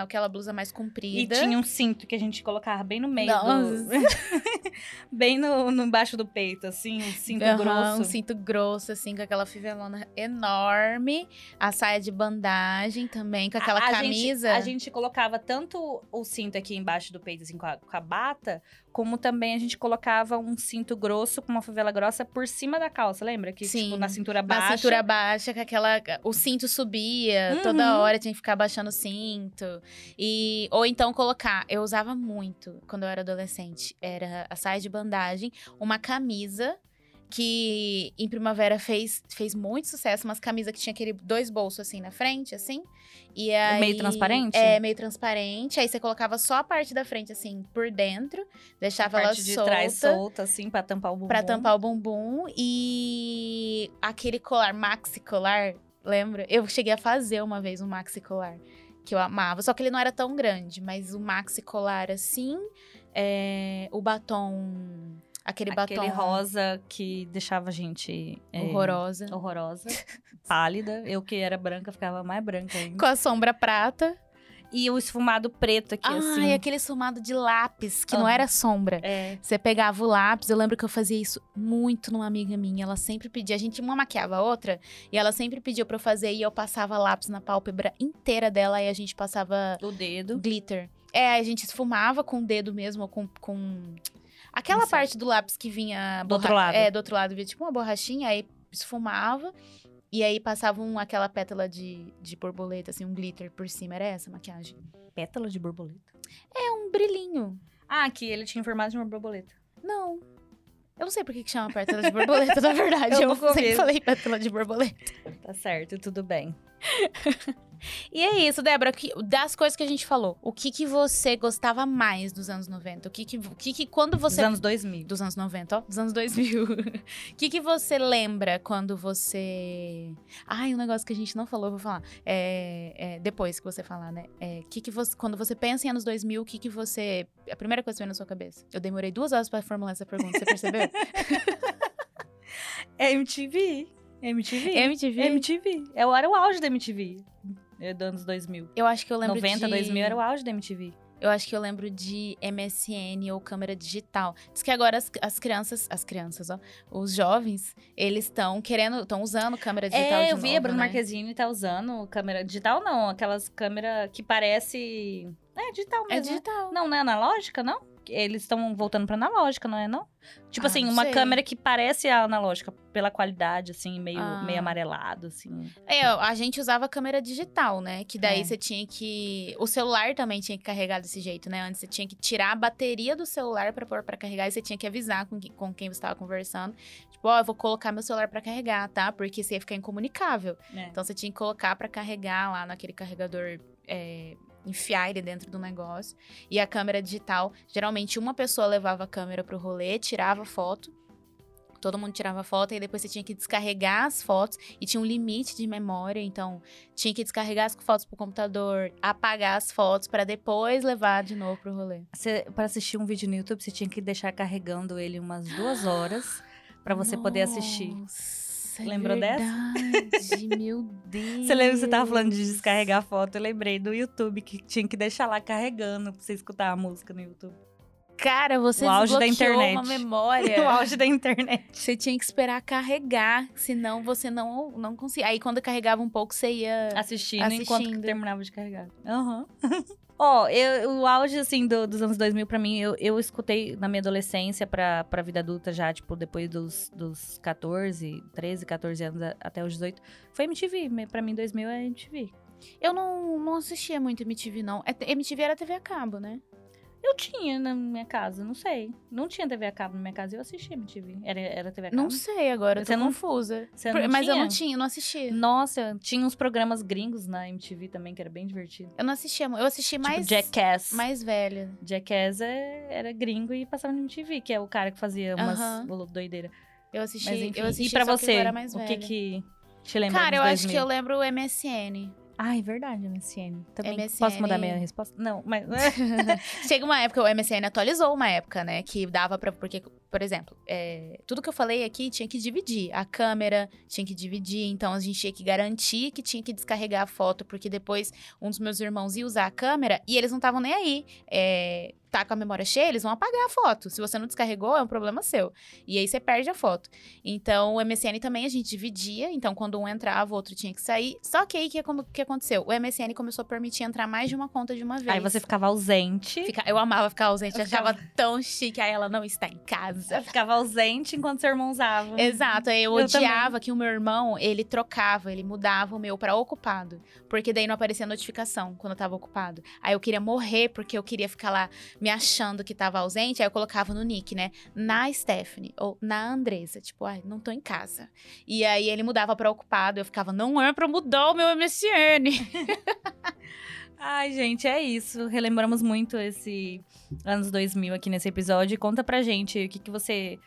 aquela blusa mais E comprida. tinha um cinto que a gente colocava bem no meio do... bem no, no baixo do peito, assim, um cinto Aham, grosso. Um cinto grosso, assim, com aquela fivelona enorme. A saia de bandagem também, com aquela A- a camisa. Gente, a gente colocava tanto o cinto aqui embaixo do peito, assim, com a, com a bata, como também a gente colocava um cinto grosso, com uma favela grossa, por cima da calça, lembra? Que, Sim. tipo, na cintura Na baixa. cintura baixa, com aquela. O cinto subia, Uhum. toda hora tinha que ficar baixando o cinto. E, ou então colocar. Eu usava muito quando eu era adolescente. Era a saia de bandagem, uma camisa. Que em primavera fez, fez muito sucesso, umas camisas que tinha aquele dois bolsos assim na frente, assim. E aí, Meio transparente? É, meio transparente. Aí você colocava só a parte da frente, assim, por dentro. A Deixava ela parte de solta. trás solta, assim, pra tampar o bumbum. Pra tampar o bumbum. E aquele colar, maxi colar, lembra? Eu cheguei a fazer uma vez um maxi colar, que eu amava. Só que ele não era tão grande, mas o maxi colar assim, é, o batom. Aquele, Aquele batom rosa que deixava a gente... é, horrorosa. horrorosa, pálida. Eu que era branca, ficava mais branca ainda. Com a sombra prata. E o esfumado preto aqui, Ai, assim. aquele esfumado de lápis, que não era sombra. É. Você pegava o lápis, eu lembro que eu fazia isso muito numa amiga minha. Ela sempre pedia, a gente uma maquiava a outra, e ela sempre pediu pra eu fazer, e eu passava lápis na pálpebra inteira dela, e a gente passava Do dedo. glitter. É, a gente esfumava com o dedo mesmo, ou com. com... Aquela Isso. parte do lápis que vinha. Do outro lado. É, do outro lado vinha tipo uma borrachinha, aí esfumava. E aí passava um, aquela pétala de, de borboleta, assim, um glitter por cima. Era essa a maquiagem. Pétala de borboleta. É um brilhinho. Ah, aqui ele tinha formato de uma borboleta. Não. Eu não sei por que que chama pétala de borboleta, na verdade. Eu Eu, sempre falei pétala de borboleta. Tá certo, tudo bem. E é isso, Débora. que- Das coisas que a gente falou, o que que você gostava mais dos anos 90? O que que, o que, que quando Dos você... anos 2000. Dos anos 90, ó. Dos anos 2000. O que que você lembra quando você... Ai, um negócio que a gente não falou, eu vou falar. É, é, depois que você falar, né? É, que que você, quando você pensa em anos 2000, o que que você... A primeira coisa que vem na sua cabeça. Eu demorei duas horas pra formular essa pergunta, você percebeu? É MTV. MTV. MTV? MTV. É o- Era o auge da MTV. É dos anos 2000. Eu acho que eu lembro 90, de... 2000 era o auge da MTV. Eu acho que eu lembro de MSN ou câmera digital. Diz que agora as, as crianças, as crianças, ó, os jovens, eles estão querendo, estão usando câmera digital É, de eu vi, a novo, Bruna né? Marquezine tá usando câmera digital, não. Aquelas câmeras que parece... É, digital É mesmo. né? digital. Não, não é analógica, não? Eles estão voltando pra analógica, não é, não? Tipo Ah, assim, uma sei. câmera que parece a analógica pela qualidade, assim, meio, Ah. meio amarelado, assim. É, a gente usava câmera digital, né? Que daí É. você tinha que. O celular também tinha que carregar desse jeito, né? Antes você tinha que tirar a bateria do celular pra pôr pra carregar e você tinha que avisar com, que- com quem você tava conversando. Tipo, ó, eu vou colocar meu celular pra carregar, tá? Porque você ia ficar incomunicável. É. Então você tinha que colocar pra carregar lá naquele carregador. é, enfiar ele dentro do negócio. E a câmera digital, geralmente uma pessoa levava a câmera pro rolê, tirava foto. Todo mundo tirava foto e depois você tinha que descarregar as fotos e tinha um limite de memória, então tinha que descarregar as fotos pro computador, apagar as fotos pra depois levar de novo pro rolê. Para assistir um vídeo no YouTube, você tinha que deixar carregando ele umas duas horas pra você poder assistir. Nossa, é Lembrou dessa? verdade, meu Deus. Você lembra que você tava falando de descarregar foto? Eu lembrei do YouTube que tinha que deixar lá carregando pra você escutar a música no YouTube. Cara, você O auge da internet. uma memória. o auge da internet. Você tinha que esperar carregar, senão você não, não conseguia. Aí quando carregava um pouco, você ia. Assistindo, enquanto Assistindo. terminava de carregar. Aham. Ó, eu- o auge, assim, do- dos anos 2000, pra mim, eu, eu escutei na minha adolescência pra, pra vida adulta já, tipo, depois dos, dos 14, 13, 14 anos até os 18. Foi MTV. Pra mim, 2000 é MTV. Eu não, não assistia muito MTV, não. É- MTV era TV a cabo, né? Eu tinha na minha casa, não sei. Não tinha TV a cabo na minha casa, eu assistia MTV. Era, era TV a cabo? Não sei agora, eu tô Você não- confusa. você Por- não Mas eu tinha? não tinha, não assistia. Nossa, tinha uns programas gringos na MTV também, que era bem divertido. Eu não assistia, eu assisti mais. tipo, Jackass. Mais velha. Jackass é- era gringo e passava na MTV, que é o cara que fazia umas Aham. doideira. Eu assisti, Mas enfim, eu assisti e pra só que você, eu era mais o velha. que que te lembra Cara, eu acho que 2000? eu lembro o MSN. Ah, é verdade, MSN. Também MSN. posso mudar minha resposta? Não, mas... Chega uma época, o MSN atualizou uma época, né? Que dava pra. Porque, por exemplo, é, tudo que eu falei aqui tinha que dividir. A câmera tinha que dividir, então a gente tinha que garantir que tinha que descarregar a foto, porque depois um dos meus irmãos ia usar a câmera e eles não estavam nem aí. É, tá com a memória cheia, eles vão apagar a foto. Se você não descarregou, é um problema seu. E aí você perde a foto. Então, o MSN também a gente dividia. Então, quando um entrava, o outro tinha que sair. Só que aí, o que, acon- que aconteceu? O MSN começou a permitir entrar mais de uma conta de uma vez. Aí você ficava ausente. Fica- eu amava ficar ausente, Eu achava tão chique. Aí ela não está em casa. Você ficava ausente enquanto seu irmão usava. Exato, aí eu, Eu odiava que o meu irmão, ele trocava, ele mudava o meu pra ocupado. Porque daí não aparecia notificação quando eu tava ocupado. Aí eu queria morrer porque eu queria ficar lá me achando que tava ausente. Aí eu colocava no nick, né? Na Stephanie ou na Andresa. Tipo, ai, não tô em casa. E aí ele mudava pra ocupado. Eu ficava, não é pra mudar o meu MSN. Ai, gente, é isso. Relembramos muito esse anos 2000 aqui nesse episódio. Conta pra gente o que, que você...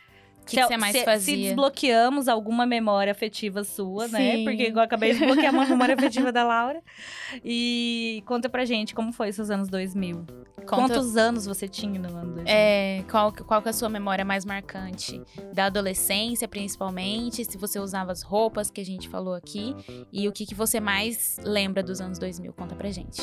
O que, que você mais se, fazia? Se desbloqueamos alguma memória afetiva sua, né? Sim. Porque igual eu acabei de desbloquear uma memória afetiva da Laura. E conta pra gente como foi seus anos 2000. Conta- Quantos anos você tinha no ano 2000? É, qual, qual que é a sua memória mais marcante? Da adolescência, principalmente, se você usava as roupas que a gente falou aqui. E o que, que você mais lembra dos anos 2000? Conta pra gente.